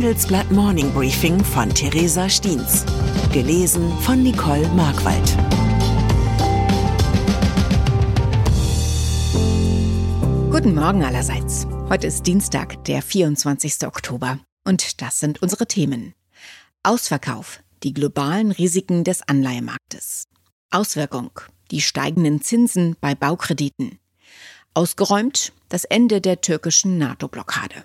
Handelsblatt Morning Briefing von Theresa Stiens. Gelesen von Nicole Markwald. Guten Morgen allerseits. Heute ist Dienstag, der 24. Oktober. Und das sind unsere Themen. Ausverkauf. Die globalen Risiken des Anleihemarktes. Auswirkung. Die steigenden Zinsen bei Baukrediten. Ausgeräumt. Das Ende der türkischen NATO-Blockade.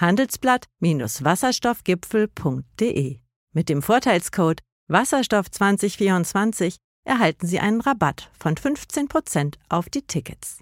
handelsblatt-wasserstoffgipfel.de. Mit dem Vorteilscode Wasserstoff 2024 erhalten Sie einen Rabatt von 15% auf die Tickets.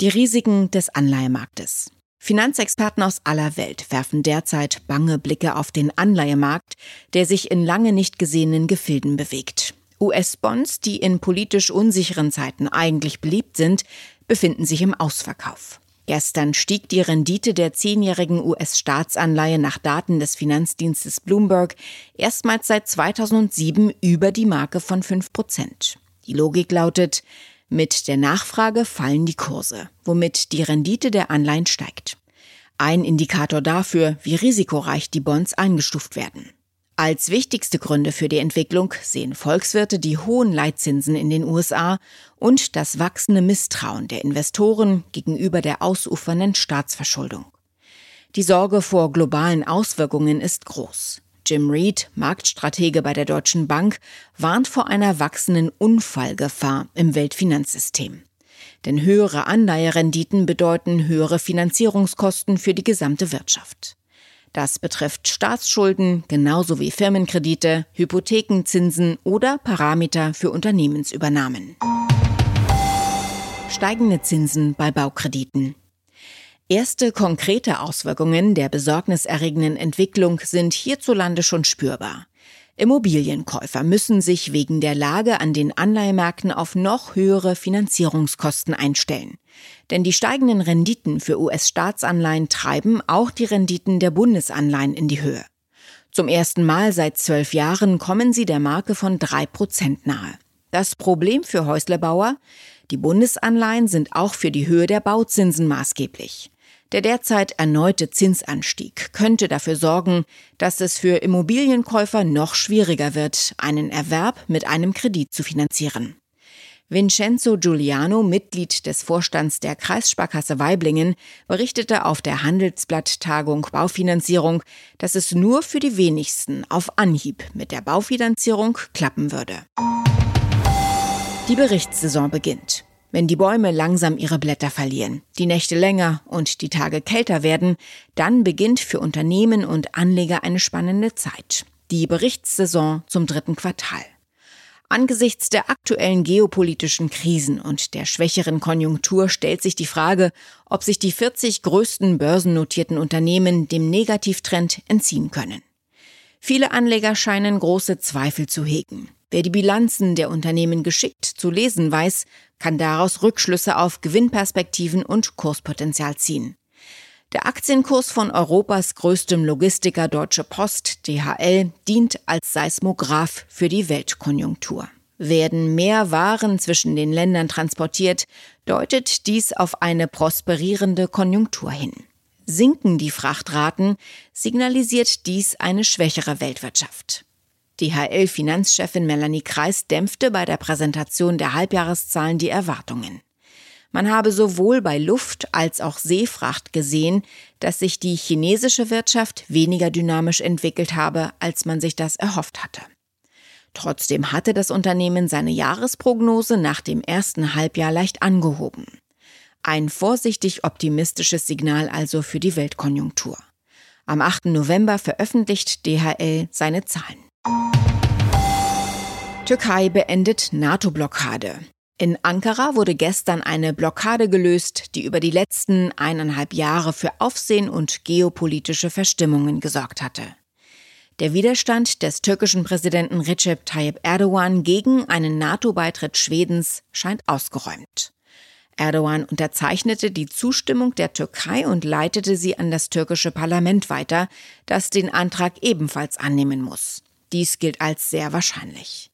Die Risiken des Anleihemarktes. Finanzexperten aus aller Welt werfen derzeit bange Blicke auf den Anleihemarkt, der sich in lange nicht gesehenen Gefilden bewegt. US-Bonds, die in politisch unsicheren Zeiten eigentlich beliebt sind, befinden sich im Ausverkauf. Gestern stieg die Rendite der zehnjährigen US-Staatsanleihe nach Daten des Finanzdienstes Bloomberg erstmals seit 2007 über die Marke von 5 Prozent. Die Logik lautet, mit der Nachfrage fallen die Kurse, womit die Rendite der Anleihen steigt. Ein Indikator dafür, wie risikoreich die Bonds eingestuft werden. Als wichtigste Gründe für die Entwicklung sehen Volkswirte die hohen Leitzinsen in den USA und das wachsende Misstrauen der Investoren gegenüber der ausufernden Staatsverschuldung. Die Sorge vor globalen Auswirkungen ist groß. Jim Reed, Marktstratege bei der Deutschen Bank, warnt vor einer wachsenden Unfallgefahr im Weltfinanzsystem. Denn höhere Anleiherenditen bedeuten höhere Finanzierungskosten für die gesamte Wirtschaft. Das betrifft Staatsschulden genauso wie Firmenkredite, Hypothekenzinsen oder Parameter für Unternehmensübernahmen. Steigende Zinsen bei Baukrediten. Erste konkrete Auswirkungen der besorgniserregenden Entwicklung sind hierzulande schon spürbar. Immobilienkäufer müssen sich wegen der Lage an den Anleihemärkten auf noch höhere Finanzierungskosten einstellen. Denn die steigenden Renditen für US-Staatsanleihen treiben auch die Renditen der Bundesanleihen in die Höhe. Zum ersten Mal seit zwölf Jahren kommen sie der Marke von drei Prozent nahe. Das Problem für Häuslebauer? Die Bundesanleihen sind auch für die Höhe der Bauzinsen maßgeblich. Der derzeit erneute Zinsanstieg könnte dafür sorgen, dass es für Immobilienkäufer noch schwieriger wird, einen Erwerb mit einem Kredit zu finanzieren. Vincenzo Giuliano, Mitglied des Vorstands der Kreissparkasse Weiblingen, berichtete auf der Handelsblatt-Tagung Baufinanzierung, dass es nur für die wenigsten auf Anhieb mit der Baufinanzierung klappen würde. Die Berichtssaison beginnt. Wenn die Bäume langsam ihre Blätter verlieren, die Nächte länger und die Tage kälter werden, dann beginnt für Unternehmen und Anleger eine spannende Zeit. Die Berichtssaison zum dritten Quartal. Angesichts der aktuellen geopolitischen Krisen und der schwächeren Konjunktur stellt sich die Frage, ob sich die 40 größten börsennotierten Unternehmen dem Negativtrend entziehen können. Viele Anleger scheinen große Zweifel zu hegen. Wer die Bilanzen der Unternehmen geschickt zu lesen weiß, kann daraus Rückschlüsse auf Gewinnperspektiven und Kurspotenzial ziehen. Der Aktienkurs von Europas größtem Logistiker Deutsche Post, DHL, dient als Seismograph für die Weltkonjunktur. Werden mehr Waren zwischen den Ländern transportiert, deutet dies auf eine prosperierende Konjunktur hin. Sinken die Frachtraten, signalisiert dies eine schwächere Weltwirtschaft. DHL-Finanzchefin Melanie Kreis dämpfte bei der Präsentation der Halbjahreszahlen die Erwartungen. Man habe sowohl bei Luft- als auch Seefracht gesehen, dass sich die chinesische Wirtschaft weniger dynamisch entwickelt habe, als man sich das erhofft hatte. Trotzdem hatte das Unternehmen seine Jahresprognose nach dem ersten Halbjahr leicht angehoben. Ein vorsichtig optimistisches Signal also für die Weltkonjunktur. Am 8. November veröffentlicht DHL seine Zahlen. Türkei beendet NATO-Blockade. In Ankara wurde gestern eine Blockade gelöst, die über die letzten eineinhalb Jahre für Aufsehen und geopolitische Verstimmungen gesorgt hatte. Der Widerstand des türkischen Präsidenten Recep Tayyip Erdogan gegen einen NATO-Beitritt Schwedens scheint ausgeräumt. Erdogan unterzeichnete die Zustimmung der Türkei und leitete sie an das türkische Parlament weiter, das den Antrag ebenfalls annehmen muss. Dies gilt als sehr wahrscheinlich.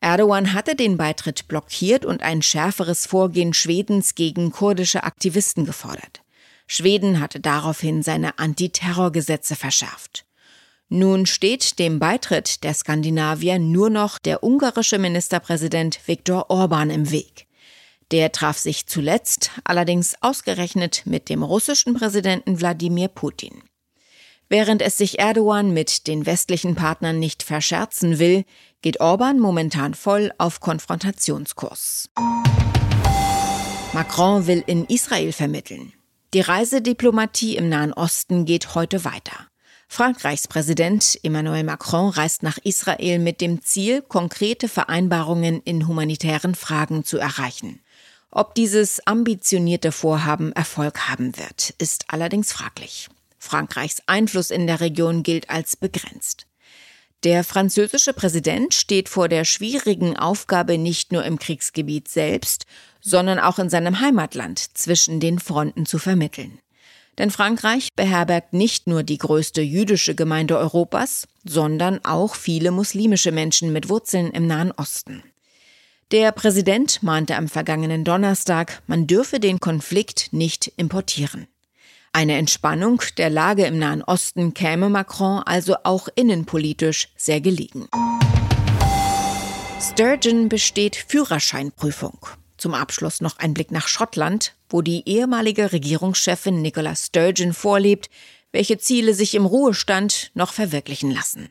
Erdogan hatte den Beitritt blockiert und ein schärferes Vorgehen Schwedens gegen kurdische Aktivisten gefordert. Schweden hatte daraufhin seine Antiterrorgesetze verschärft. Nun steht dem Beitritt der Skandinavier nur noch der ungarische Ministerpräsident Viktor Orban im Weg. Der traf sich zuletzt allerdings ausgerechnet mit dem russischen Präsidenten Wladimir Putin. Während es sich Erdogan mit den westlichen Partnern nicht verscherzen will, geht Orban momentan voll auf Konfrontationskurs. Macron will in Israel vermitteln. Die Reisediplomatie im Nahen Osten geht heute weiter. Frankreichs Präsident Emmanuel Macron reist nach Israel mit dem Ziel, konkrete Vereinbarungen in humanitären Fragen zu erreichen. Ob dieses ambitionierte Vorhaben Erfolg haben wird, ist allerdings fraglich. Frankreichs Einfluss in der Region gilt als begrenzt. Der französische Präsident steht vor der schwierigen Aufgabe, nicht nur im Kriegsgebiet selbst, sondern auch in seinem Heimatland zwischen den Fronten zu vermitteln. Denn Frankreich beherbergt nicht nur die größte jüdische Gemeinde Europas, sondern auch viele muslimische Menschen mit Wurzeln im Nahen Osten. Der Präsident mahnte am vergangenen Donnerstag, man dürfe den Konflikt nicht importieren. Eine Entspannung der Lage im Nahen Osten käme Macron also auch innenpolitisch sehr gelegen. Sturgeon besteht Führerscheinprüfung. Zum Abschluss noch ein Blick nach Schottland, wo die ehemalige Regierungschefin Nicola Sturgeon vorlebt, welche Ziele sich im Ruhestand noch verwirklichen lassen.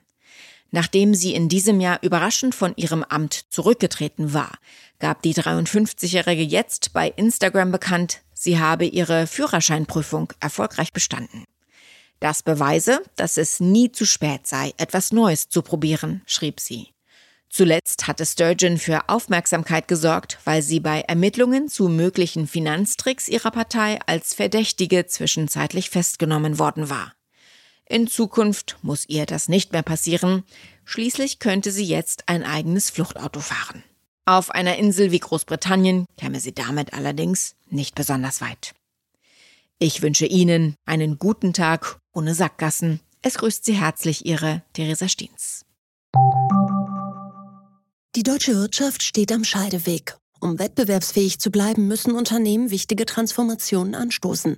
Nachdem sie in diesem Jahr überraschend von ihrem Amt zurückgetreten war, gab die 53-Jährige jetzt bei Instagram bekannt, sie habe ihre Führerscheinprüfung erfolgreich bestanden. Das beweise, dass es nie zu spät sei, etwas Neues zu probieren, schrieb sie. Zuletzt hatte Sturgeon für Aufmerksamkeit gesorgt, weil sie bei Ermittlungen zu möglichen Finanztricks ihrer Partei als Verdächtige zwischenzeitlich festgenommen worden war. In Zukunft muss ihr das nicht mehr passieren. Schließlich könnte sie jetzt ein eigenes Fluchtauto fahren. Auf einer Insel wie Großbritannien käme sie damit allerdings nicht besonders weit. Ich wünsche Ihnen einen guten Tag ohne Sackgassen. Es grüßt Sie herzlich Ihre Theresa Stiens. Die deutsche Wirtschaft steht am Scheideweg. Um wettbewerbsfähig zu bleiben, müssen Unternehmen wichtige Transformationen anstoßen.